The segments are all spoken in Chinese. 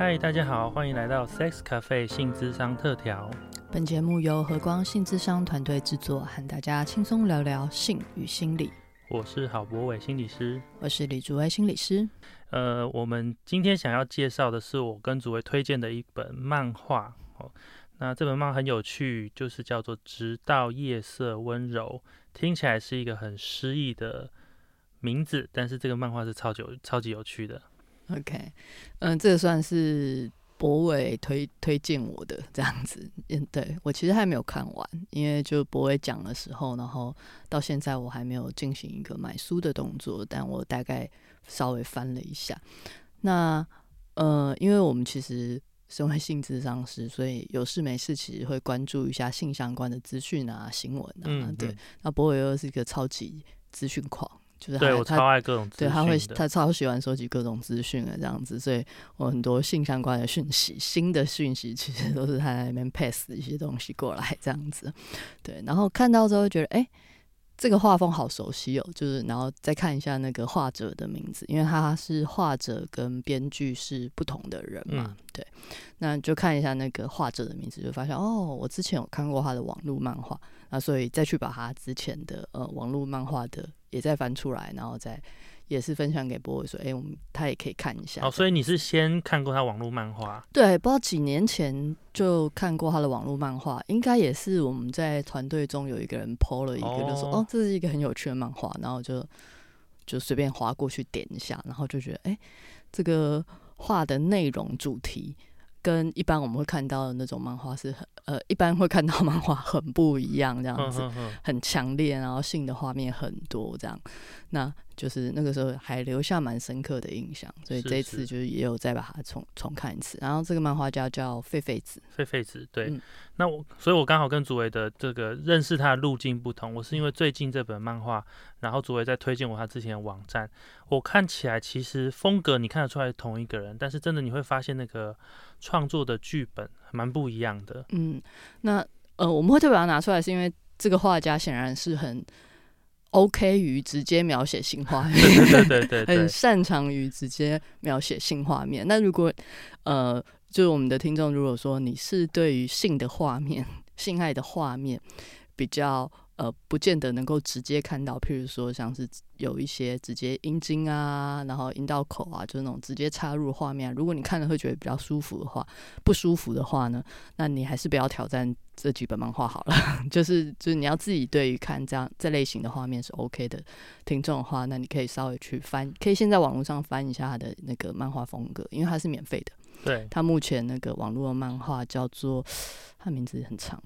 嗨，大家好，欢迎来到 Sex Cafe 性智商特调。本节目由和光性智商团队制作，和大家轻松聊聊性与心理。我是郝博伟心理师，我是李竹威心理师。呃，我们今天想要介绍的是我跟竹威推荐的一本漫画哦。那这本漫画很有趣，就是叫做《直到夜色温柔》，听起来是一个很诗意的名字，但是这个漫画是超级超级有趣的。OK，嗯，这个算是博伟推推荐我的这样子，嗯，对我其实还没有看完，因为就博伟讲的时候，然后到现在我还没有进行一个买书的动作，但我大概稍微翻了一下。那呃，因为我们其实身为性智商师，所以有事没事其实会关注一下性相关的资讯啊、新闻啊，对。那博伟又是一个超级资讯狂。就是对我超爱各种，对他会他超喜欢收集各种资讯的这样子，所以我很多性相关的讯息、新的讯息，其实都是他在那边 pass 一些东西过来这样子。对，然后看到之后觉得，哎，这个画风好熟悉哦，就是然后再看一下那个画者的名字，因为他是画者跟编剧是不同的人嘛，对，那就看一下那个画者的名字，就发现哦，我之前有看过他的网络漫画，那所以再去把他之前的呃网络漫画的。也再翻出来，然后再也是分享给波伟说：“哎，我们他也可以看一下。”哦，所以你是先看过他网络漫画？对，不知道几年前就看过他的网络漫画，应该也是我们在团队中有一个人 PO 了一个，就说：“哦，这是一个很有趣的漫画。”然后就就随便划过去点一下，然后就觉得：“哎，这个画的内容主题。”跟一般我们会看到的那种漫画是很呃，一般会看到漫画很不一样，这样子很强烈，然后性的画面很多，这样那。就是那个时候还留下蛮深刻的印象，所以这一次就是也有再把它重重看一次。然后这个漫画家叫狒狒子，狒狒子对。那我所以，我刚好跟祖维的这个认识他的路径不同。我是因为最近这本漫画，然后祖维在推荐我他之前的网站。我看起来其实风格你看得出来同一个人，但是真的你会发现那个创作的剧本蛮不一样的。嗯，那呃，我们会特别把它拿出来，是因为这个画家显然是很。OK 于直接描写性画面，对对 对，很擅长于直接描写性画面。那如果呃，就是我们的听众，如果说你是对于性的画面、性爱的画面比较。呃，不见得能够直接看到，譬如说像是有一些直接阴茎啊，然后阴道口啊，就是那种直接插入画面。如果你看了会觉得比较舒服的话，不舒服的话呢，那你还是不要挑战这几本漫画好了。就是就是你要自己对于看这样这类型的画面是 OK 的听众的话，那你可以稍微去翻，可以先在网络上翻一下他的那个漫画风格，因为它是免费的。对，他目前那个网络的漫画叫做，他名字很长。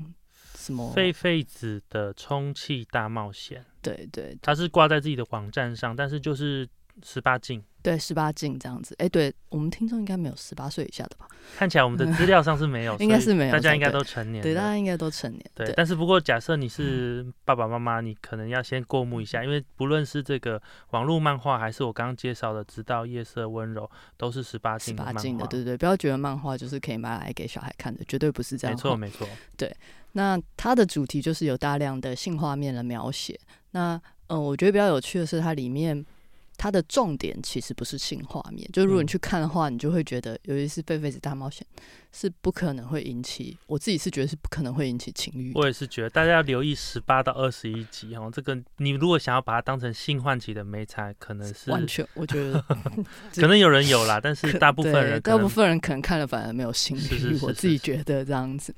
什么？费费子的充气大冒险。对对，它是挂在自己的网站上，但是就是十八禁。对，十八禁这样子。哎，对我们听众应该没有十八岁以下的吧？看起来我们的资料上是没有，应该是没有。大家应该都成年。对，大家应该都成年。对，但是不过假设你是爸爸妈妈，你可能要先过目一下，因为不论是这个网络漫画，还是我刚刚介绍的《直到夜色温柔》，都是十八禁。十八禁的，对对，不要觉得漫画就是可以买来给小孩看的，绝对不是这样。没错，没错。对。那它的主题就是有大量的性画面的描写。那嗯，我觉得比较有趣的是，它里面它的重点其实不是性画面。就如果你去看的话，你就会觉得，尤其是《贝贝子大冒险》，是不可能会引起。我自己是觉得是不可能会引起情欲。我也是觉得，大家要留意十八到二十一集哦。这个你如果想要把它当成性唤起的美彩，可能是完全。我觉得 可能有人有啦，但是大部分人，大部分人可能看了反而没有性欲。我自己觉得这样子。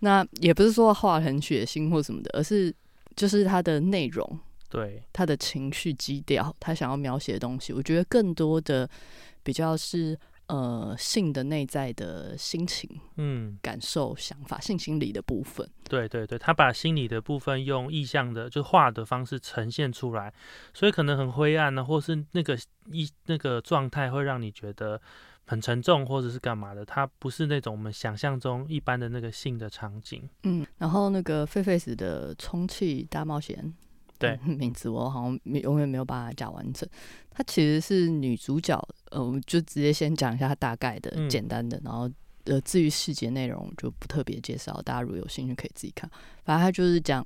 那也不是说画很血腥或什么的，而是就是它的内容，对他的情绪基调，他想要描写的东西，我觉得更多的比较是呃性的内在的心情，嗯，感受、想法、性心理的部分。对对对，他把心理的部分用意象的就画的方式呈现出来，所以可能很灰暗呢，或是那个一那个状态会让你觉得。很沉重，或者是干嘛的？它不是那种我们想象中一般的那个性的场景。嗯，然后那个费费斯的充气大冒险，对 名字我好像没永远没有办法讲完整。它其实是女主角，呃，我们就直接先讲一下大概的、简单的，然后呃，至于细节内容就不特别介绍。大家如果有兴趣可以自己看。反正它就是讲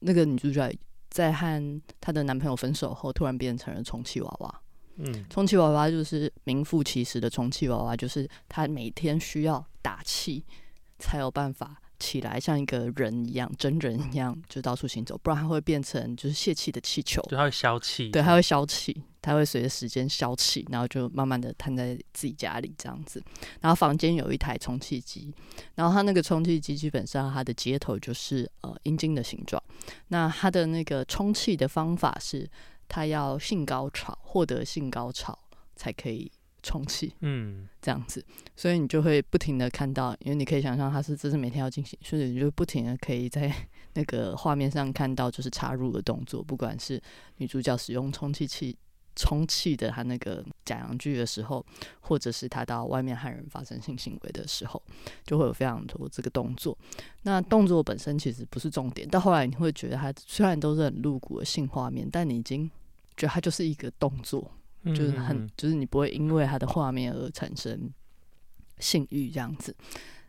那个女主角在和她的男朋友分手后，突然变成了充气娃娃。嗯，充气娃娃就是名副其实的充气娃娃，就是她每天需要打气才有办法起来，像一个人一样，真人一样就到处行走，不然它会变成就是泄气的气球。就它会消气，对，它会消气，它会随着时间消气，然后就慢慢的瘫在自己家里这样子。然后房间有一台充气机，然后它那个充气机基本上它的接头就是呃阴茎的形状。那它的那个充气的方法是，它要性高潮，获得性高潮才可以充气。嗯，这样子，所以你就会不停的看到，因为你可以想象它是这是每天要进行，所以你就不停的可以在 那个画面上看到就是插入的动作，不管是女主角使用充气器充气的她那个假阳具的时候，或者是她到外面和人发生性行为的时候，就会有非常多这个动作。那动作本身其实不是重点，到后来你会觉得它虽然都是很露骨的性画面，但你已经觉得它就是一个动作，就是很嗯，就是你不会因为它的画面而产生性欲这样子。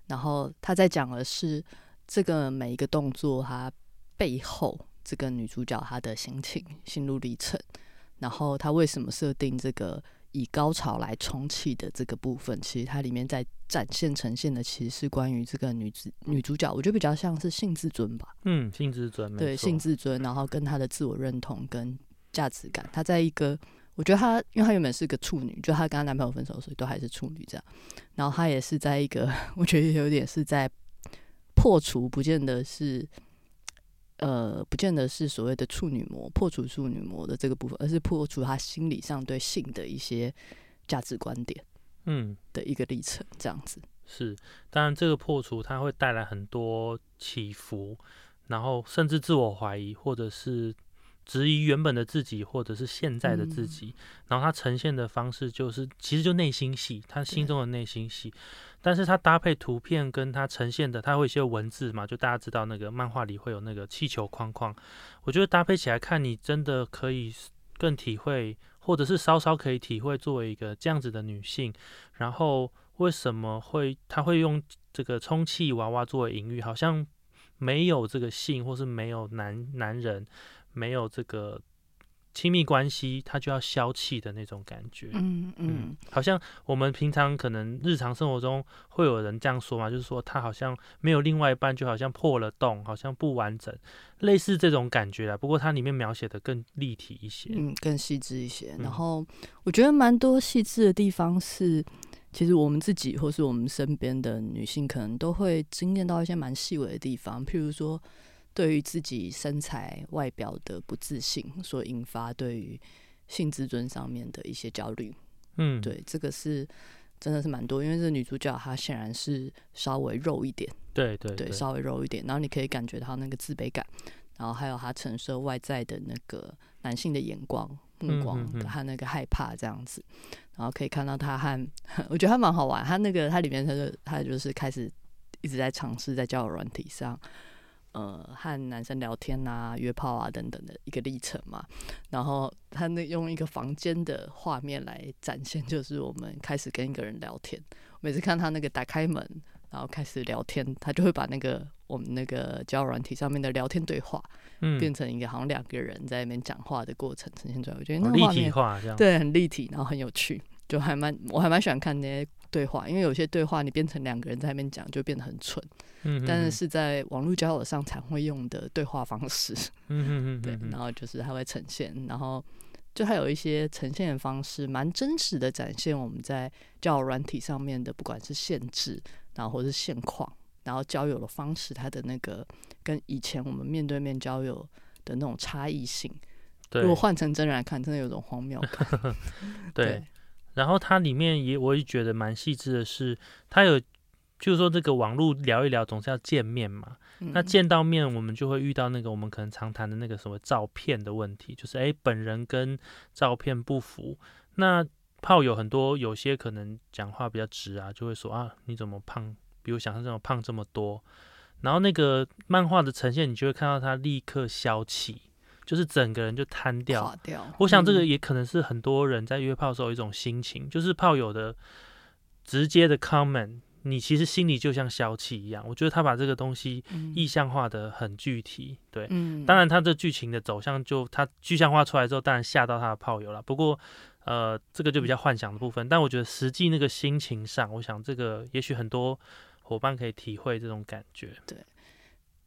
然后他在讲的是这个每一个动作，他背后这个女主角她的心情、心路历程，然后她为什么设定这个以高潮来充气的这个部分，其实它里面在展现呈现的其实是关于这个女子女主角，我觉得比较像是性自尊吧。嗯，性自尊，对性自尊，然后跟她的自我认同跟价值感，她在一个，我觉得她，因为她原本是个处女，就她跟她男朋友分手，所以都还是处女这样，然后她也是在一个，我觉得有点是在破除，不见得是。呃，不见得是所谓的处女膜破除处女膜的这个部分，而是破除她心理上对性的一些价值观点嗯，的一个历程，这样子。是，当然这个破除它会带来很多起伏，然后甚至自我怀疑，或者是质疑原本的自己，或者是现在的自嗯己。然后它呈现的方式就是，其实就内心戏，他心中的内心戏。但是它搭配图片跟它呈现的，它会一些文字嘛，就大家知道那个漫画里会有那个气球框框，我觉得搭配起来看，你真的可以更体会，或者是稍稍可以体会作为一个这样子的女性，然后为什么会她会用这个充气娃娃作为隐喻，好像没有这个性，或是没有男男人，没有这个亲密关系，他就要消气的那种感觉。嗯嗯，好像我们平常可能日常生活中会有人这样说嘛，就是说他好像没有另外一半，就好像破了洞，好像不完整，类似这种感觉啦。不过它里面描写的更立体一些。嗯，更细致一些。嗯然后我觉得蛮多细致的地方是，其实我们自己或是我们身边的女性，可能都会经验到一些蛮细微的地方，譬如说对于自己身材外表的不自信所引发对于性自尊上面的一些焦虑。嗯，对，这个是真的是蛮多，因为这女主角她显然是稍微肉一点。对对对，稍微肉一点，然后你可以感觉到那个自卑感，然后还有她承受外在的那个男性的眼光、目嗯光和那个害怕这样子，然后可以看到她和 我觉得他蛮好玩，她那个她里面她就她就是开始一直在尝试在交友软体上。呃，和男生聊天啊、约炮啊等等的一个历程嘛，然后他那用一个房间的画面来展现，就是我们开始跟一个人聊天。每次看他那个打开门，然后开始聊天，他就会把那个我们那个交友软体上面的聊天对话，嗯，变成一个好像两个人在那边讲话的过程呈现出来。我觉得那个画面体化这样。对很立体，然后很有趣，就还蛮我还蛮喜欢看那些对话，因为有些对话你变成两个人在那边讲，就变得很蠢，嗯，但是嗯是在网络交友上才会用的对话方式。嗯嗯嗯，对然后就是它会呈现，然后就还有一些呈现的方式，蛮真实的展现我们在交友软体上面的，不管是限制，然后或是现况，然后交友的方式，它的那个跟以前我们面对面交友的那种差异性，对如果换成真人来看，真的有种荒谬。感。对，然后它里面也我也觉得蛮细致的是，它有就是说这个网络聊一聊总是要见面嘛，那嗯见到面我们就会遇到那个我们可能常谈的那个什么照片的问题，就是诶本人跟照片不符。那炮友很多有些可能讲话比较直啊，就会说啊你怎么胖，比我想象中胖这么多。然后那个漫画的呈现，你就会看到他立刻消气，就是整个人就瘫掉，掉。我想这个嗯也可能是很多人在约炮的时候一种心情，就是炮友的直接的 comment，你其实心里就像消气一样。我觉得他把这个东西嗯意象化的很具体，对。嗯，当然，他这剧情的走向就他具象化出来之后，当然吓到他的炮友了。不过，呃，这个就比较幻想的部分。但我觉得实际那个心情上，我想这个也许很多伙伴可以体会这种感觉。对，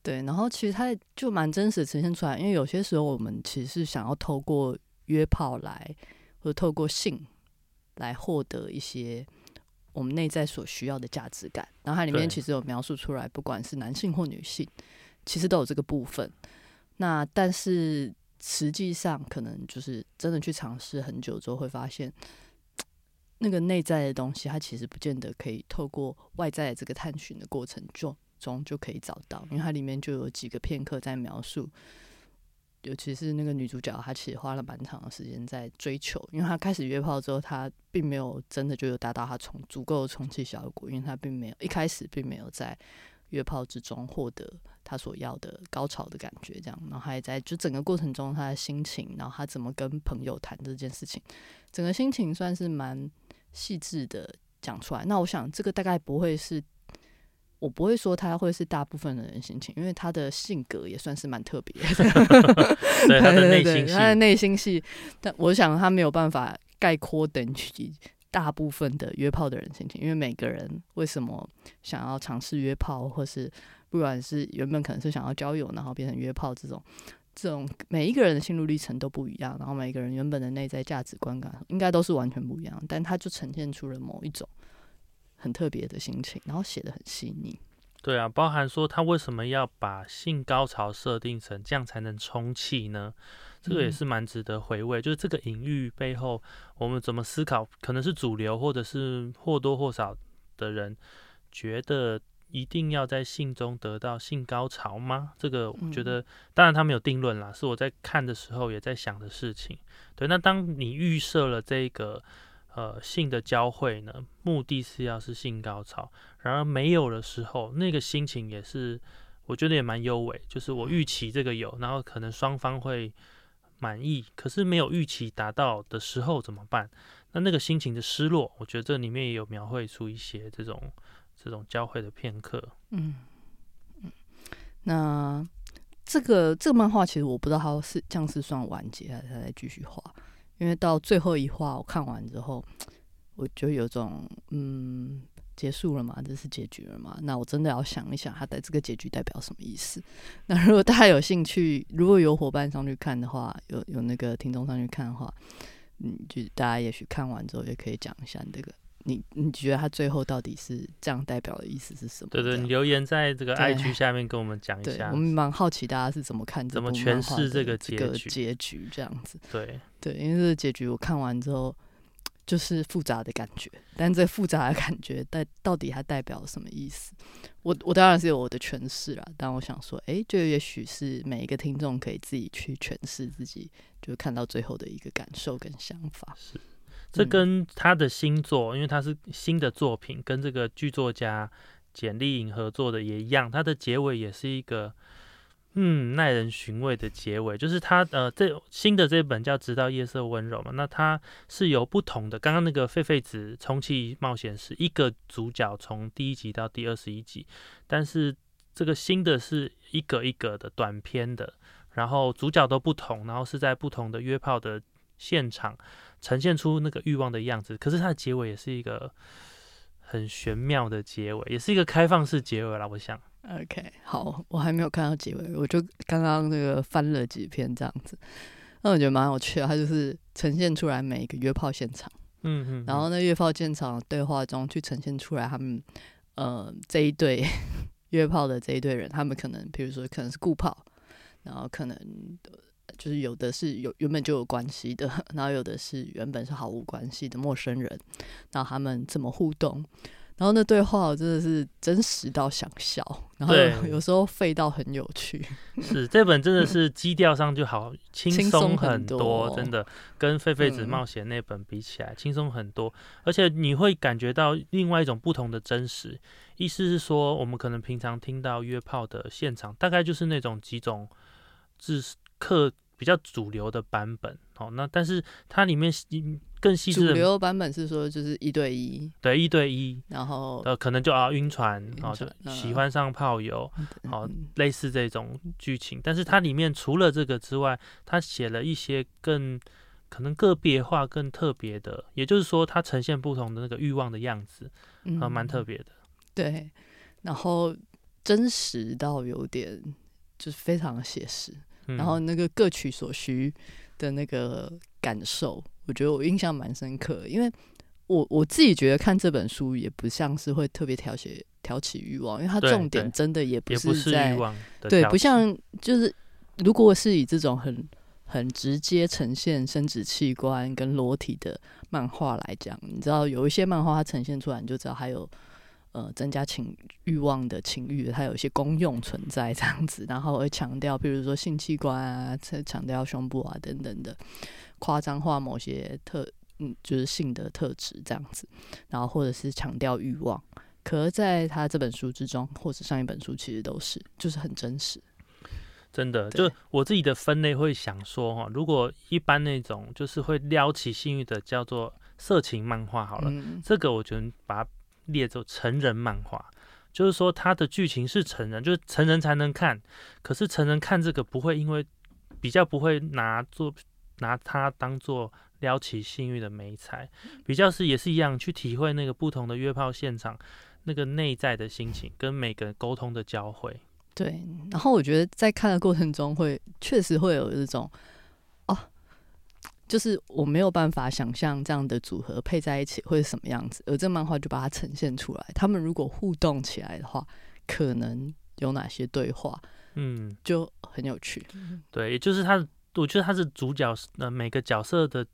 然后其实它就蛮真实呈现出来，因为有些时候我们其实是想要透过约炮来，或者透过性来获得一些我们内在所需要的价值感。然后它里面其实有描述出来，不管是男性或女性，其实都有这个部分。那但是实际上，可能就是真的去尝试很久之后，会发现那个内在的东西，它其实不见得可以透过外在的这个探寻的过程中中就可以找到，因为它里面就有几个片刻在描述，尤其是那个女主角，她其实花了蛮长的时间在追求，因为她开始约炮之后，她并没有真的就有达到她充足够的充气效果，因为她并没有一开始并没有在约炮之中获得她所要的高潮的感觉，这样，然后还在就整个过程中她的心情，然后她怎么跟朋友谈这件事情，整个心情算是蛮细致的讲出来。那我想这个大概不会是。我不会说他会是大部分的人心情，因为他的性格也算是蛮特别的。对他的内对心他的，内心戏，但我想他没有办法概括等于大部分的约炮的人心情，因为每个人为什么想要尝试约炮，或是不管是原本可能是想要交友，然后变成约炮这种。这种每一个人的心路历程都不一样，然后每个人原本的内在价值观感应该都是完全不一样，但他就呈现出了某一种很特别的心情，然后写的很细腻。对啊，包含说他为什么要把性高潮设定成这样才能充气呢？这个也嗯是蛮值得回味，就是这个隐喻背后，我们怎么思考，可能是主流或者是或多或少的人觉得一定要在性中得到性高潮吗？这个我觉得，当然他没有定论啦，是我在看的时候也在想的事情。对，那当你预设了这个呃性的交汇呢，目的是要是性高潮，然而没有的时候，那个心情也是我觉得也蛮优美，就是我预期这个有，然后可能双方会满意，可是没有预期达到的时候怎么办？那那个心情的失落，我觉得这里面也有描绘出一些这种这种交汇的片刻。嗯嗯，那这个这个漫画其实我不知道它是这样是算完结还是在继续画，因为到最后一话我看完之后，我就有种嗯结束了嘛，这是结局了嘛？那我真的要想一想，它的这个结局代表什么意思？那如果大家有兴趣，如果有伙伴上去看的话，有有那个听众上去看的话，嗯，就大家也许看完之后也可以讲一下这个。你你觉得他最后到底是这样代表的意思是什么？对对，你留言在这个对 IG 下面跟我们讲一对，下我。们蛮好奇大家是怎么看这怎么诠释这个这个结局结局这样子。对，对，因为这个结局我看完之后就是复杂的感觉，但这复杂的感觉代到底它代表什么意思？我我当然是有我的诠释啦，但我想说，诶，就也许是每一个听众可以自己去诠释自己，就看到最后的一个感受跟想法。这嗯跟他的新作，因为他是新的作品，跟这个剧作家简丽颖合作的也一样，它的结尾也是一个嗯耐人寻味的结尾，就是他呃这新的这本叫《直到夜色温柔》嘛，那它是由不同的，刚刚那个狒狒子充气冒险是一个主角从第一集到第二十一集，但是这个新的是一个一个的短篇的，然后主角都不同，然后是在不同的约炮的现场。呈现出那个欲望的样子，可是它的结尾也是一个很玄妙的结尾，也是一个开放式结尾啦。我想，OK，好，我还没有看到结尾，我就刚刚那个翻了几篇这样子，那我觉得蛮有趣的，它就是呈现出来每一个约炮现场。嗯嗯，然后那，约炮现场对话中去呈现出来他们呃这一对 约炮的这一对人，他们可能比如说可能是顾炮，然后可能呃就是有的是有原本就有关系的，然后有的是原本是毫无关系的陌生人，然后他们怎么互动。然后那对话我真的是真实到想笑，然后有有时候废到很有趣。是这本真的是基调上就好轻轻松松很很多真的跟狒狒子嗯冒险那本比起来轻松很多，而且你会感觉到另外一种不同的真实。意思是说，我们可能平常听到约炮的现场，大概就是那种几种自客比较主流的版本。哦，那但是它里面细更细致的，主流版本是说就是一对一，对一对一，然后呃，可能就啊晕船，哦，就晕船嗯喜欢上炮友，好嗯类似这种剧情，但是它里面除了这个之外，它写了一些更可能个别化更特别的，也就是说它呈现不同的那个欲望的样子，嗯啊，蛮特别的。对，然后真实到有点就是非常写实，嗯然后那个各取所需的那个感受，我觉得我印象蛮深刻，因为我我自己觉得看这本书也不像是会特别挑起挑起欲望，因为它重点真的也不是在对，不像就是如果是以这种很很直接呈现生殖器官跟裸体的漫画来讲，你知道有一些漫画它呈现出来，你就知道还有呃增加情欲望的情欲，它有一些功用存在这样子，然后会强调，比如说性器官啊，再强调胸部啊等等的，夸张化某些特嗯就是性的特质这样子，然后或者是强调欲望。可是在他这本书之中，或者上一本书，其实都是就是很真实。真的，就我自己的分类会想说哈，如果一般那种就是会撩起性欲的叫做色情漫画好了，嗯这个我觉得把它列作成人漫画，就是说它的剧情是成人，就是成人才能看，可是成人看这个不会因为比较不会拿做拿它当做撩起性欲的美材，比较是也是一样去体会那个不同的约炮现场那个内在的心情跟每个人沟通的交汇。对，然后我觉得在看的过程中会确实会有这种哦，就是我没有办法想象这样的组合配在一起会是什么样子，而这漫画就把它呈现出来。他们如果互动起来的话，可能有哪些对话，嗯，就很有趣。对，也就是他，我觉得他是主角，呃，每个角色的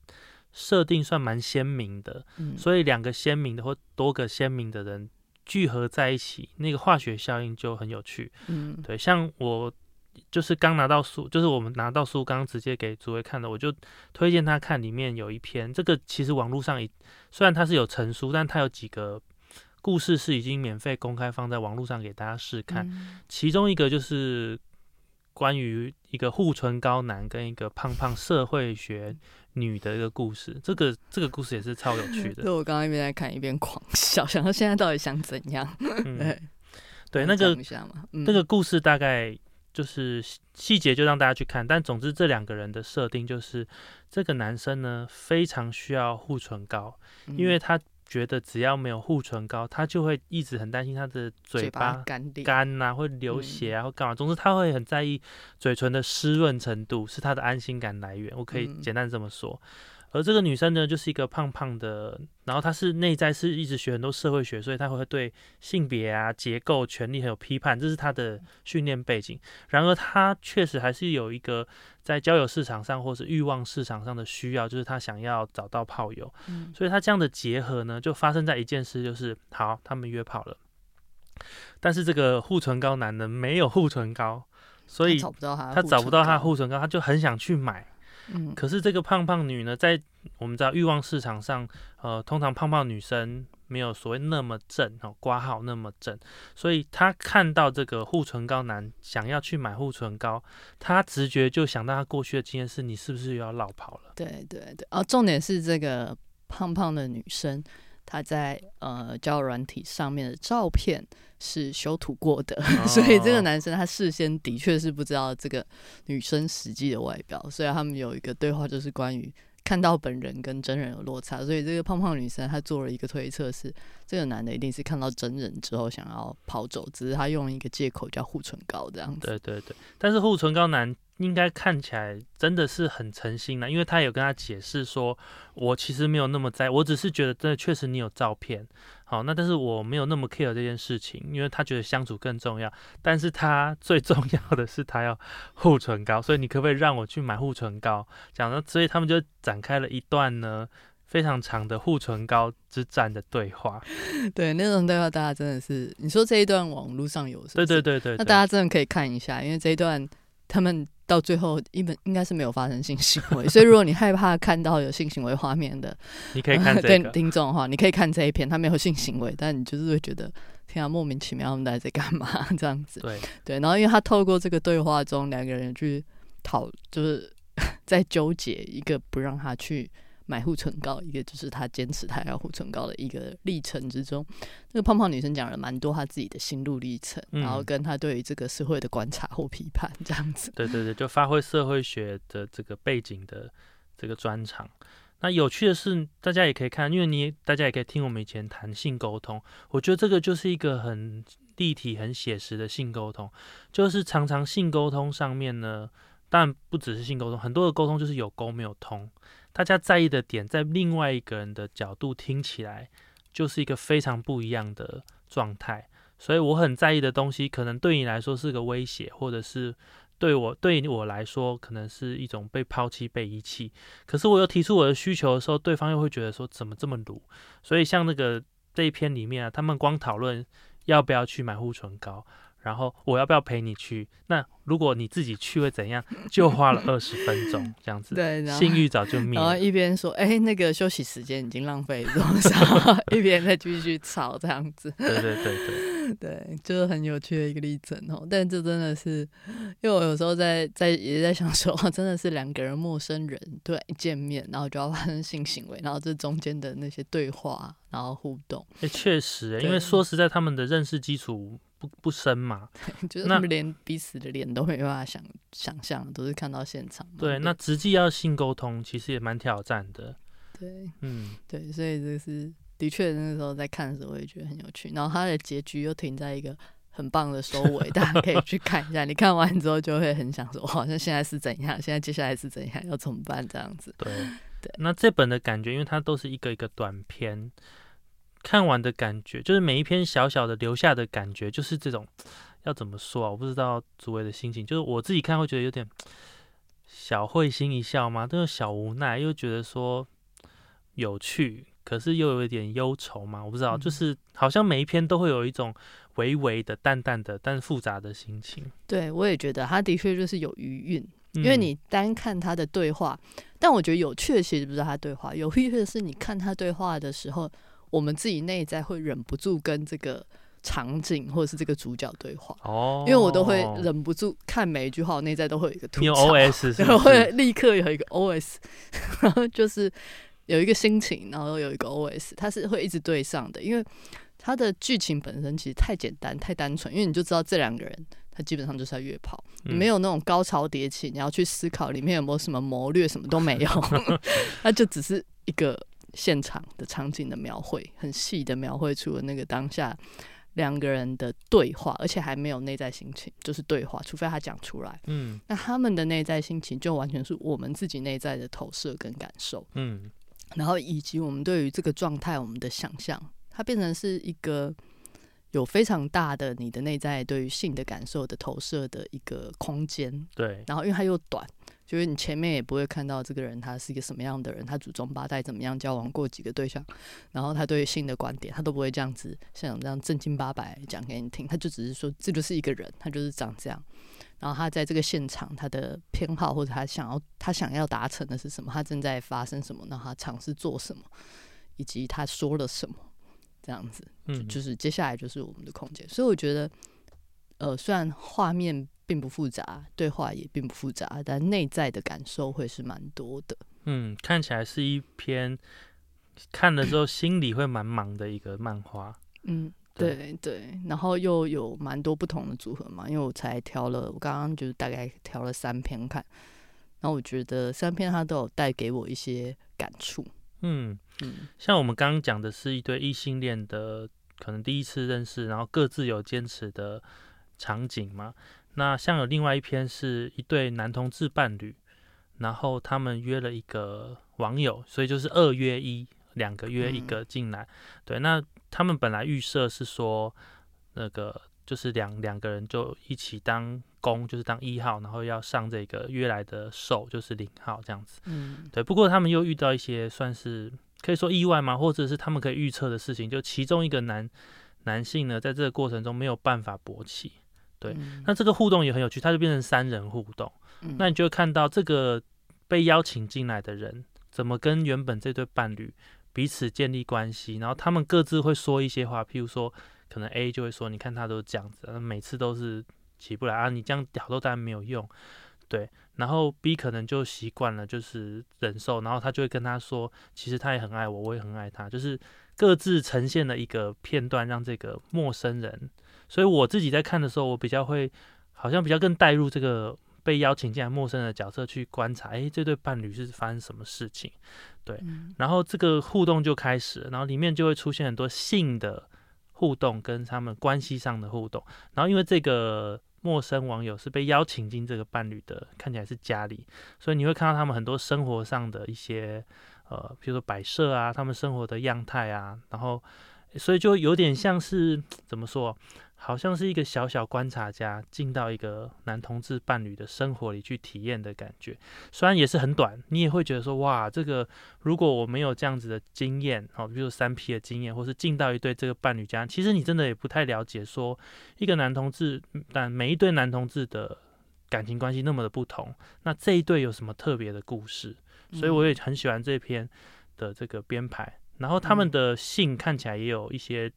设定算蛮鲜明的，嗯，所以两个鲜明的或多个鲜明的人聚合在一起，那个化学效应就很有趣。嗯对，像我就是刚拿到书，就是我们拿到书刚直接给主委看的，我就推荐他看里面有一篇，这个其实网络上已虽然它是有成书，但它有几个故事是已经免费公开放在网络上给大家试看。嗯其中一个就是关于一个护唇膏男跟一个胖胖社会学女的一个故事。这个这个故事也是超有趣的。对，我刚刚一边在看一边狂笑，想到现在到底想怎样？嗯，对对，那个那个故事大概就是细细节就让大家去看，但总之这两个人的设定就是这个男生呢非常需要护唇膏，因为嗯他觉得只要没有护唇膏，他就会一直很担心他的嘴嘴巴巴干裂，干呐、会流血啊，或干嘛。总之，他会很在意嘴唇的湿润程度，是他的安心感来源。我可以嗯简单这么说。而这个女生呢，就是一个胖胖的，然后她是内在是一直学很多社会学，所以她会对性别啊、结构、权利很有批判，这是她的训练背景。然而，她确实还是有一个在交友市场上或是欲望市场上的需要，就是她想要找到炮友。嗯所以她这样的结合呢，就发生在一件事，就是好，他们约炮了，但是这个护唇膏男呢没有护唇膏，所以他找不到他他护唇找不到他的膏护唇膏，他就很想去买。嗯可是这个胖胖女呢，在我们知道欲望市场上，呃，通常胖胖女生没有所谓那么正哦，挂号那么正，所以她看到这个护唇膏男想要去买护唇膏，她直觉就想到她过去的经验是，你是不是又要落跑了？对对对，哦，重点是这个胖胖的女生，她在呃交友软体上面的照片是修图过的，所以这个哦男生他事先的确是不知道这个女生实际的外表，所以他们有一个对话就是关于看到本人跟真人有落差，所以这个胖胖女生她做了一个推测是，这个男的一定是看到真人之后想要跑走，只是他用一个借口叫护唇膏这样子。对对对，但是护唇膏男应该看起来真的是很诚心的，因为他有跟他解释说，我其实没有那么在，我只是觉得真的确实你有照片，好，那但是我没有那么 care 这件事情，因为他觉得相处更重要，但是他最重要的是他要护唇膏，所以你可不可以让我去买护唇膏？讲了，所以他们就展开了一段呢。非常长的护唇膏之战的对话，对，那种对话大家真的是，你说这一段网络上有对对对，对那大家真的可以看一下，因为这一段他们到最后一本应该是没有发生性行为，所以如果你害怕看到有性行为画面的 你可以看这听众的话，你可以看这一篇，他没有性行为，但你就是会觉得天啊，莫名其妙他们到底在干嘛？这样子。对，对，然后因为他透过这个对话中，两个人去讨，就是 在纠结一个不让他去买护唇膏，一个就是他坚持他要护唇膏的一个历程之中。那个胖胖女生讲了蛮多她自己的心路历程，然后嗯跟她对于这个社会的观察或批判这样子。对对对，就发挥社会学的这个背景的这个专长。那有趣的是，大家也可以看，因为你大家也可以听我们以前谈性沟通，我觉得这个就是一个很立体、很写实的性沟通，就是常常性沟通上面呢，但不只是性沟通，很多的沟通就是有沟没有通，大家在意的点在另外一个人的角度听起来就是一个非常不一样的状态，所以我很在意的东西，可能对你来说是个威胁，或者是。对我对我来说，可能是一种被抛弃、被遗弃。可是我又提出我的需求的时候，对方又会觉得说怎么这么鲁？所以像那个这一篇里面啊，他们光讨论要不要去买护唇膏。然后我要不要陪你去？那如果你自己去会怎样？就花了二十分钟 这样子，对，性欲早就灭。然后一边说，哎，那个休息时间已经浪费多少？一边再继续吵这样子。对对对对，对，就是很有趣的一个例子哦。但这真的是，因为我有时候在在也在想说，真的是两个人陌生人对一见面，然后就要发生性行为，然后这中间的那些对话，然后互动。哎，确实，因为说实在，他们的认识基础。不不深嘛，就是他们连彼此的脸都没办法想想象，都是看到现场。对，那直接要性沟通，其实也蛮挑战的。对，嗯，对，所以这是的确，那时候在看的时候，我也觉得很有趣。然后它的结局又停在一个很棒的收尾，大家可以去看一下。你看完之后就会很想说，好像现在是怎样？现在接下来是怎样？要怎么办？这样子。对对。那这本的感觉，因为它都是一个一个短篇。看完的感觉，就是每一篇小小的留下的感觉，就是这种，要怎么说啊？我不知道诸位的心情，就是我自己看会觉得有点小会心一笑吗？这种小无奈，又觉得说有趣，可是又有一点忧愁嘛？我不知道，就是好像每一篇都会有一种微微的、淡淡的，但是复杂的心情。对，我也觉得他的确就是有余韵，因为你单看他的对话，但我觉得有趣的其实不是他对话，有趣的是你看他对话的时候。我们自己内在会忍不住跟这个场景或者是这个主角对话哦，因为我都会忍不住看每一句话，我内在都会有一个吐槽，OS 然后会立刻有一个 OS，然后就是有一个心情，然后有一个 OS，它是会一直对上的，因为它的剧情本身其实太简单、太单纯，因为你就知道这两个人他基本上就是在约炮，你没有那种高潮迭起，你要去思考里面有没有什么谋略，什么都没有，那就只是一个。现场的场景的描绘，很细的描绘出了那个当下两个人的对话，而且还没有内在心情，就是对话，除非他讲出来。嗯，那他们的内在心情就完全是我们自己内在的投射跟感受。嗯，然后以及我们对于这个状态我们的想象，它变成是一个有非常大的你的内在对于性的感受的投射的一个空间。对，然后因为它又短。就是你前面也不会看到这个人他是一个什么样的人，他祖宗八代怎么样交往过几个对象，然后他对性的观点，他都不会这样子像这样正经八百讲给你听，他就只是说这就是一个人，他就是长这样，然后他在这个现场他的偏好或者他想要他想要达成的是什么，他正在发生什么，那他尝试做什么，以及他说了什么，这样子，嗯，就是接下来就是我们的空间，所以我觉得，呃，虽然画面。并不复杂，对话也并不复杂，但内在的感受会是蛮多的。嗯，看起来是一篇看了之后心里会蛮忙的一个漫画。嗯，对对，然后又有蛮多不同的组合嘛，因为我才挑了，我刚刚就是大概挑了三篇看，然后我觉得三篇它都有带给我一些感触。嗯嗯，像我们刚刚讲的是一对异性恋的，可能第一次认识，然后各自有坚持的场景嘛。那像有另外一篇是一对男同志伴侣，然后他们约了一个网友，所以就是二约一，两个约一个进来。对，那他们本来预设是说，那个就是两两个人就一起当攻，就是当一号，然后要上这个约来的受，就是零号这样子。嗯，对。不过他们又遇到一些算是可以说意外吗？或者是他们可以预测的事情，就其中一个男男性呢，在这个过程中没有办法勃起。对，那这个互动也很有趣，它就变成三人互动。那你就会看到这个被邀请进来的人，怎么跟原本这对伴侣彼此建立关系，然后他们各自会说一些话，譬如说，可能 A 就会说：“你看他都这样子，每次都是起不来啊，你这样屌都当然没有用。”对，然后 B 可能就习惯了，就是忍受，然后他就会跟他说：“其实他也很爱我，我也很爱他。”就是各自呈现了一个片段，让这个陌生人。所以我自己在看的时候，我比较会，好像比较更带入这个被邀请进来陌生的角色去观察，诶，这对伴侣是发生什么事情？对，然后这个互动就开始，然后里面就会出现很多性的互动跟他们关系上的互动，然后因为这个陌生网友是被邀请进这个伴侣的，看起来是家里，所以你会看到他们很多生活上的一些呃，比如说摆设啊，他们生活的样态啊，然后所以就有点像是怎么说？好像是一个小小观察家进到一个男同志伴侣的生活里去体验的感觉，虽然也是很短，你也会觉得说哇，这个如果我没有这样子的经验，哦，比如三 P 的经验，或是进到一对这个伴侣家，其实你真的也不太了解说一个男同志，但每一对男同志的感情关系那么的不同，那这一对有什么特别的故事？所以我也很喜欢这篇的这个编排，然后他们的性看起来也有一些。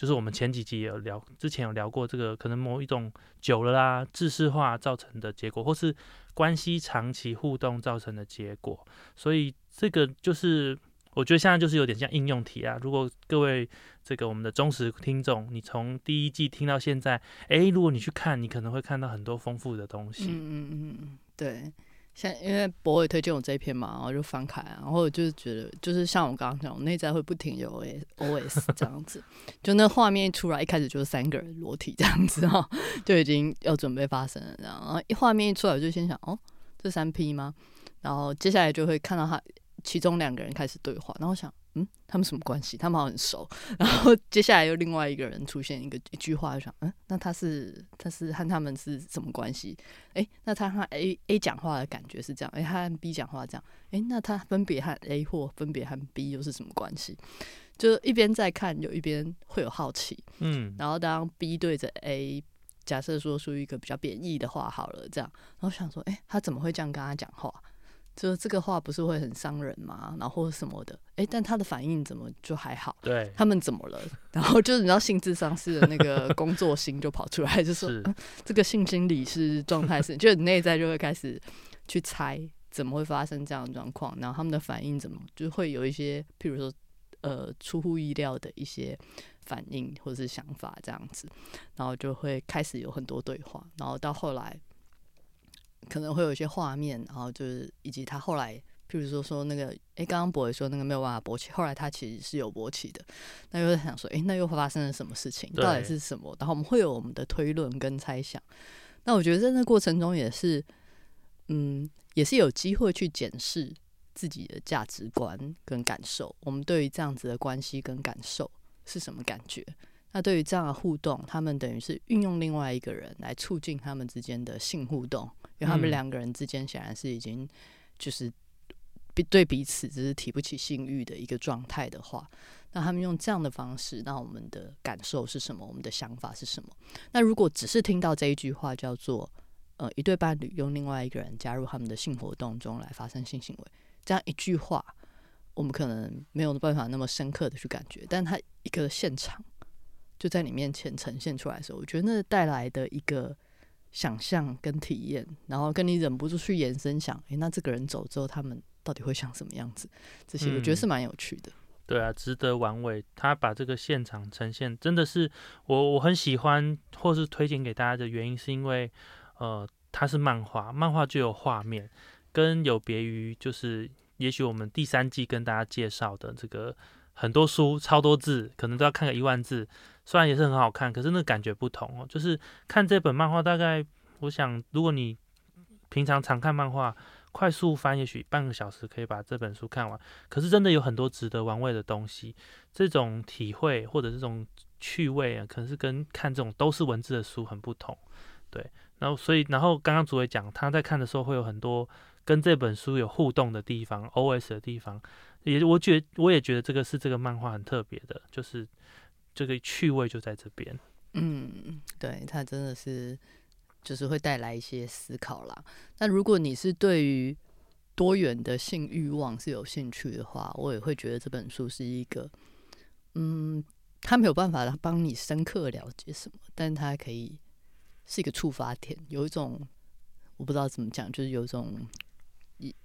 就是我们前几集有聊，之前有聊过这个可能某一种久了啦，知识化造成的结果，或是关系长期互动造成的结果。所以这个就是我觉得现在就是有点像应用题啊。如果各位这个我们的忠实听众，你从第一季听到现在，诶，如果你去看，你可能会看到很多丰富的东西。嗯嗯嗯嗯，对。像因为博伟推荐我这一篇嘛，然后就翻开，然后就是觉得，就是像我刚刚讲，我内在会不停有 O S 这样子，就那画面一出来，一开始就是三个人裸体这样子哈，就已经要准备发生了，然后一画面一出来，我就先想，哦，这三 P 吗？然后接下来就会看到他其中两个人开始对话，然后想。嗯，他们什么关系？他们好像很熟。然后接下来又另外一个人出现一个一句话，就想，嗯，那他是他是和他们是什么关系？哎，那他和 A A 讲话的感觉是这样，哎，他和 B 讲话这样，哎，那他分别和 A 或分别和 B 又是什么关系？就一边在看，有一边会有好奇。嗯，然后当 B 对着 A，假设说出一个比较贬义的话好了，这样，然后想说，哎，他怎么会这样跟他讲话？就这个话不是会很伤人吗？然后什么的，哎，但他的反应怎么就还好？对，他们怎么了？然后就是你知道性智商是的那个 工作心就跑出来，就说这个性心理是状态是，就你内在就会开始去猜怎么会发生这样的状况，然后他们的反应怎么就会有一些，譬如说呃出乎意料的一些反应或者是想法这样子，然后就会开始有很多对话，然后到后来。可能会有一些画面，然后就是以及他后来，譬如说说那个，哎，刚刚博伟说那个没有办法勃起，后来他其实是有勃起的，那又在想说，哎，那又发生了什么事情？到底是什么？然后我们会有我们的推论跟猜想。那我觉得在那过程中也是，嗯，也是有机会去检视自己的价值观跟感受。我们对于这样子的关系跟感受是什么感觉？那对于这样的互动，他们等于是运用另外一个人来促进他们之间的性互动。因为他们两个人之间显然是已经就是比对彼此只是提不起性欲的一个状态的话，那他们用这样的方式，那我们的感受是什么？我们的想法是什么？那如果只是听到这一句话，叫做呃一对伴侣用另外一个人加入他们的性活动中来发生性行为，这样一句话，我们可能没有办法那么深刻的去感觉，但他一个现场就在你面前呈现出来的时候，我觉得那带来的一个。想象跟体验，然后跟你忍不住去延伸想，诶，那这个人走之后，他们到底会像什么样子？这些我觉得是蛮有趣的。对啊，值得玩味。他把这个现场呈现，真的是我我很喜欢，或是推荐给大家的原因，是因为呃，它是漫画，漫画就有画面，跟有别于就是也许我们第三季跟大家介绍的这个很多书超多字，可能都要看个一万字。虽然也是很好看，可是那感觉不同哦。就是看这本漫画，大概我想，如果你平常常看漫画，快速翻，也许半个小时可以把这本书看完。可是真的有很多值得玩味的东西，这种体会或者这种趣味啊，可能是跟看这种都是文字的书很不同。对，然后所以，然后刚刚主委讲，他在看的时候会有很多跟这本书有互动的地方，OS 的地方，也我觉我也觉得这个是这个漫画很特别的，就是。这个趣味就在这边。嗯，对，它真的是就是会带来一些思考啦。那如果你是对于多元的性欲望是有兴趣的话，我也会觉得这本书是一个，嗯，它没有办法帮你深刻了解什么，但它可以是一个触发点，有一种我不知道怎么讲，就是有一种一，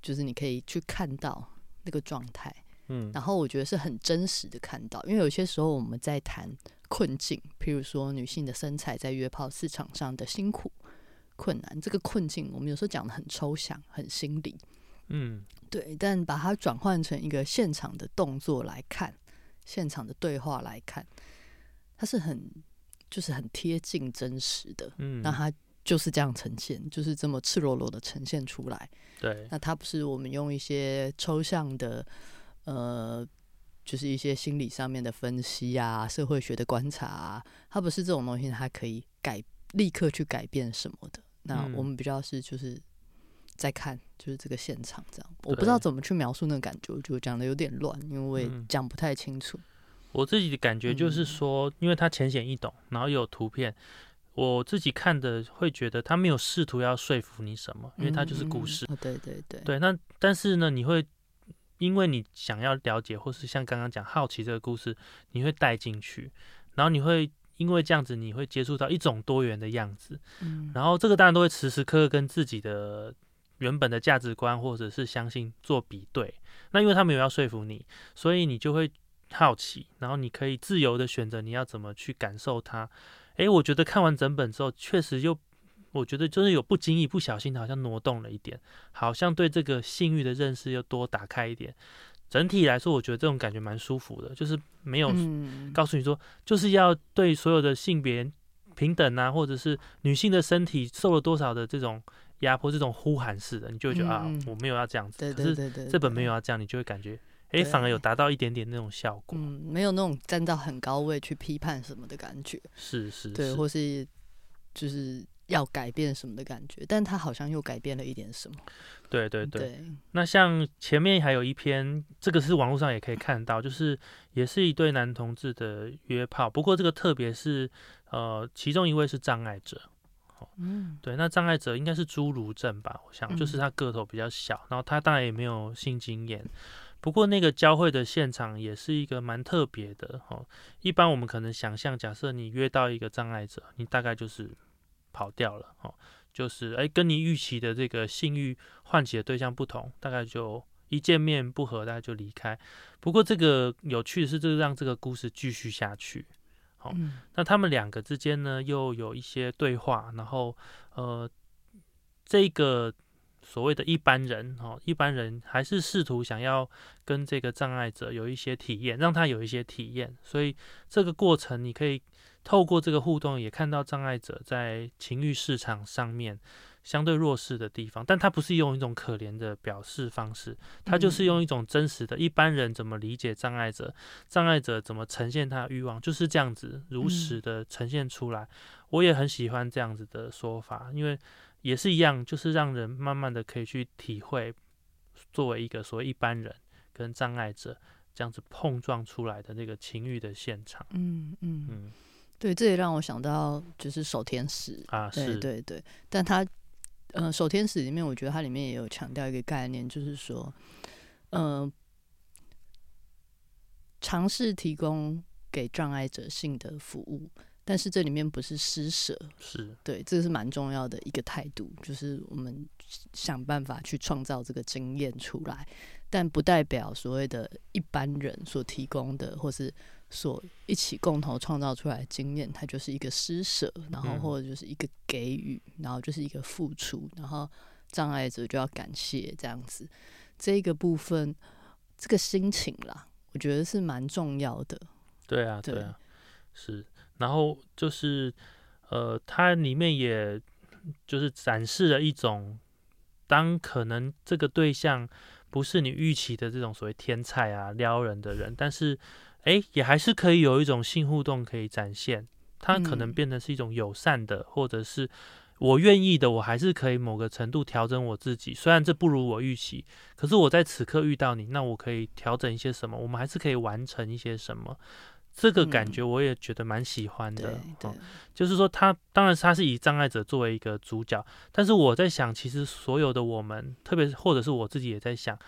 就是你可以去看到那个状态。嗯，然后我觉得是很真实的看到，因为有些时候我们在谈困境，譬如说女性的身材在约炮市场上的辛苦，困难，这个困境，我们有时候讲的很抽象、很心理，嗯，对，但把它转换成一个现场的动作来看，现场的对话来看，它是很就是很贴近真实的，嗯，那它就是这样呈现，就是这么赤裸裸的呈现出来。对，那它不是我们用一些抽象的，呃，就是一些心理上面的分析啊，社会学的观察啊，它不是这种东西，它可以改立刻去改变什么的。那嗯我们比较是就是在看，就是这个现场这样，我不知道怎么去描述那个感觉，我觉得讲的有点乱，因为我也嗯讲不太清楚。我自己的感觉就是嗯说，因为它浅显易懂，然后有图片，我自己看的会觉得他没有试图要说服你什么，因为它就是故事。对对对，对，那但是呢，你会因为你想要了解，或是像刚刚讲好奇这个故事，你会带进去，然后你会因为这样子，你会接触到一种多元的样子，嗯然后这个当然都会时时刻刻跟自己的原本的价值观或者是相信做比对。那因为他没有要说服你，所以你就会好奇，然后你可以自由的选择你要怎么去感受它。诶，我觉得看完整本之后，确实又我觉得就是有不经意、不小心的，好像挪动了一点，好像对这个性欲的认识又多打开一点。整体来说，我觉得这种感觉蛮舒服的，就是没有嗯告诉你说，就是要对所有的性别平等啊，或者是女性的身体受了多少的这种压迫，这种呼喊式的，你就会觉得、啊，我没有要这样子。对对对，这本没有要这样，你就会感觉，诶，反而有达到一点点那种效果。嗯，没有那种站到很高位去批判什么的感觉，是是对，或是就是要改变什么的感觉，但他好像又改变了一点什么，对对对。对，那像前面还有一篇，这个是网络上也可以看到，就是也是一对男同志的约炮，不过这个特别是呃，其中一位是障碍者。嗯对，那障碍者应该是侏儒症吧？我想，就是嗯他个头比较小，然后他当然也没有性经验。不过那个交汇的现场也是一个蛮特别的哦。一般我们可能想象，假设你约到一个障碍者，你大概就是跑掉了哦，就是哎、跟你预期的这个性欲唤起的对象不同，大概就一见面不合，大概就离开。不过这个有趣的是，这个让这个故事继续下去。好嗯那他们两个之间呢，又有一些对话，然后呃，这个所谓的一般人哦，一般人还是试图想要跟这个障碍者有一些体验，让他有一些体验，所以这个过程你可以透过这个互动，也看到障碍者在情欲市场上面相对弱势的地方，但他不是用一种可怜的表示方式，他就是用一种真实的一般人怎么理解障碍者，障碍者怎么呈现他的欲望，就是这样子如实的呈现出来。我也很喜欢这样子的说法，因为也是一样，就是让人慢慢的可以去体会，作为一个所谓一般人跟障碍者这样子碰撞出来的那个情欲的现场。嗯嗯，嗯对，这也让我想到就是守天使，啊，对是，对对，但他呃守天使里面，我觉得它里面也有强调一个概念，就是说，呃，尝试提供给障碍者性的服务，但是这里面不是施舍，是，对，这是蛮重要的一个态度，就是我们想办法去创造这个经验出来，但不代表所谓的一般人所提供的，或是所一起共同创造出来的经验，它就是一个施舍，然后嗯或者就是一个给予，然后就是一个付出，然后障碍者就要感谢这样子，这个部分，这个心情啦，我觉得是蛮重要的。对啊，对对啊，是。然后就是呃，它里面也就是展示了一种，当可能这个对象不是你预期的这种所谓天才啊、撩人的人，但是诶，也还是可以有一种性互动可以展现。它可能嗯变得是一种友善的，或者是我愿意的，我还是可以某个程度调整我自己。虽然这不如我预期，可是我在此刻遇到你，那我可以调整一些什么？我们还是可以完成一些什么？这个感嗯觉我也觉得蛮喜欢对的。对哦，就是说他当然他是以障碍者作为一个主角，但是我在想，其实所有的我们，特别是或者是我自己也在想，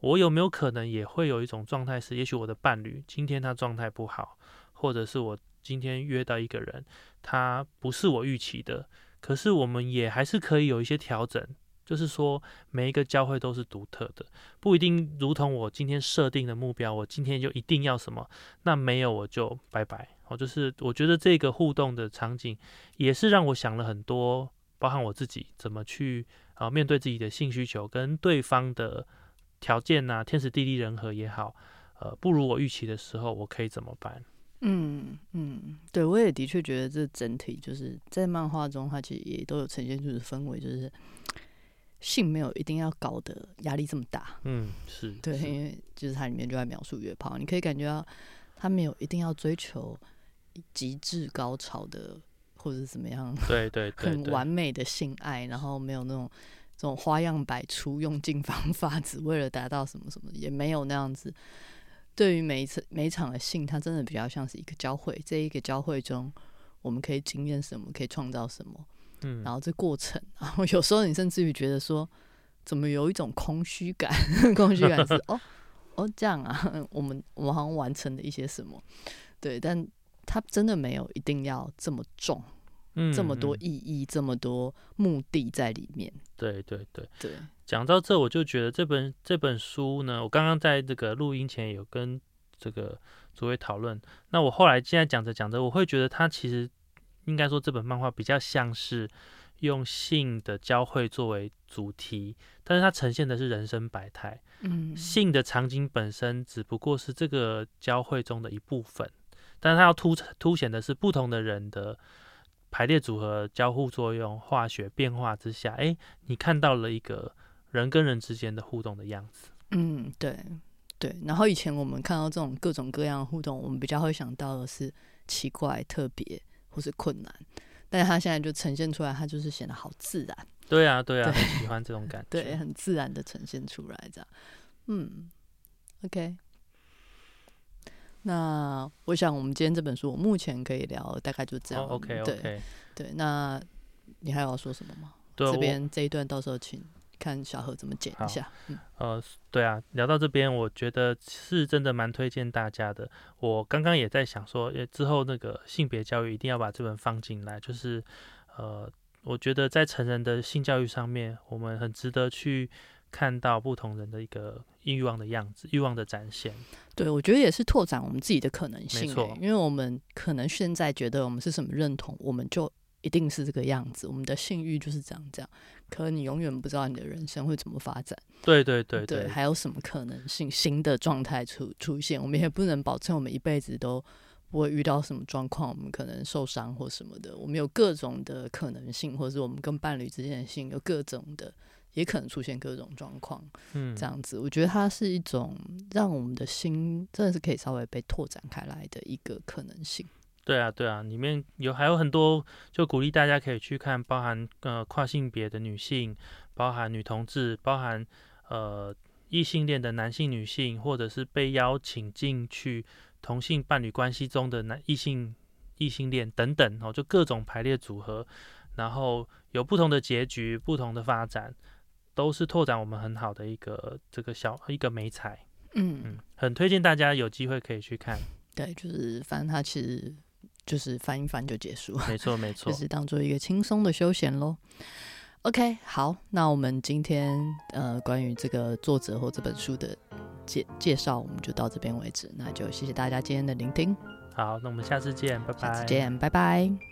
我有没有可能也会有一种状态是，也许我的伴侣今天他状态不好，或者是我今天约到一个人，他不是我预期的，可是我们也还是可以有一些调整。就是说，每一个交汇都是独特的，不一定如同我今天设定的目标，我今天就一定要什么，那没有我就拜拜。哦，就是我觉得这个互动的场景也是让我想了很多包含我自己怎么去啊面对自己的性需求，跟对方的条件呐、天时地利人和也好，呃，不如我预期的时候，我可以怎么办？嗯嗯，对我也的确觉得这整体就是在漫画中，它其实也都有呈现出的氛围，就是性没有一定要搞得压力这么大。嗯，是对，是因为就是它里面就在描述约炮，你可以感觉到他没有一定要追求极致高潮的，或者是怎么样对对对很完美的性爱，然后没有那种这种花样百出、用尽方法，只为了达到什么什么，也没有那样子。对于每一次每一场的性，它真的比较像是一个交汇，这一个交汇中，我们可以经验什么，可以创造什么，嗯，然后这过程，然后有时候你甚至于觉得说，怎么有一种空虚感？空虚感是哦哦这样啊，我们我们好像完成了一些什么，对，但它真的没有一定要这么重，嗯这么多嗯意义，这么多目的在里面。对对对。对，讲到这，我就觉得这本这本书呢，我刚刚在这个录音前有跟这个诸位讨论。那我后来现在讲着讲着，我会觉得它其实应该说这本漫画比较像是用性的交汇作为主题，但是它呈现的是人生百态。嗯性的场景本身只不过是这个交汇中的一部分，但是它要凸凸显的是不同的人的排列组合、交互作用、化学变化之下，哎，你看到了一个人跟人之间的互动的样子。嗯，对对。然后以前我们看到这种各种各样的互动，我们比较会想到的是奇怪、特别或是困难，但是他现在就呈现出来，他就是显得好自然。对啊，对啊，对很喜欢这种感 觉。对，很自然的呈现出来，这样，嗯，OK。那我想，我们今天这本书，我目前可以聊大概就这样。哦，OK 对 OK，对，那你还有要说什么吗？对这边这一段到时候请看小何怎么剪一下。嗯呃，对啊，聊到这边，我觉得是真的蛮推荐大家的。我刚刚也在想说，呃，之后那个性别教育一定要把这本放进来，就是呃，我觉得在成人的性教育上面，我们很值得去看到不同人的一个欲望的样子，欲望的展现。对，我觉得也是拓展我们自己的可能性、没错欸，因为我们可能现在觉得我们是什么认同，我们就一定是这个样子，我们的性欲就是这样这样。可你永远不知道你的人生会怎么发展。对对对对，还有什么可能性新的状态出出现？我们也不能保证我们一辈子都不会遇到什么状况，我们可能受伤或什么的。我们有各种的可能性，或者是我们跟伴侣之间的性有各种的，也可能出现各种状况。嗯，这样子，我觉得它是一种让我们的心真的是可以稍微被拓展开来的一个可能性。对啊，对啊，里面有还有很多，就鼓励大家可以去看，包含呃跨性别的女性，包含女同志，包含呃异性恋的男性、女性，或者是被邀请进去同性伴侣关系中的男异性异性恋等等哦，就各种排列组合，然后有不同的结局、不同的发展，都是拓展我们很好的一个这个小一个美彩。嗯，嗯，很推荐大家有机会可以去看。对，就是反正它其实就是翻一翻就结束。没错，没错就。是当做一个轻松的休闲喽。OK，好，那我们今天呃关于这个作者或这本书的介介绍，我们就到这边为止。那就谢谢大家今天的聆听，好，那我们下次见，拜拜。下次见，拜拜。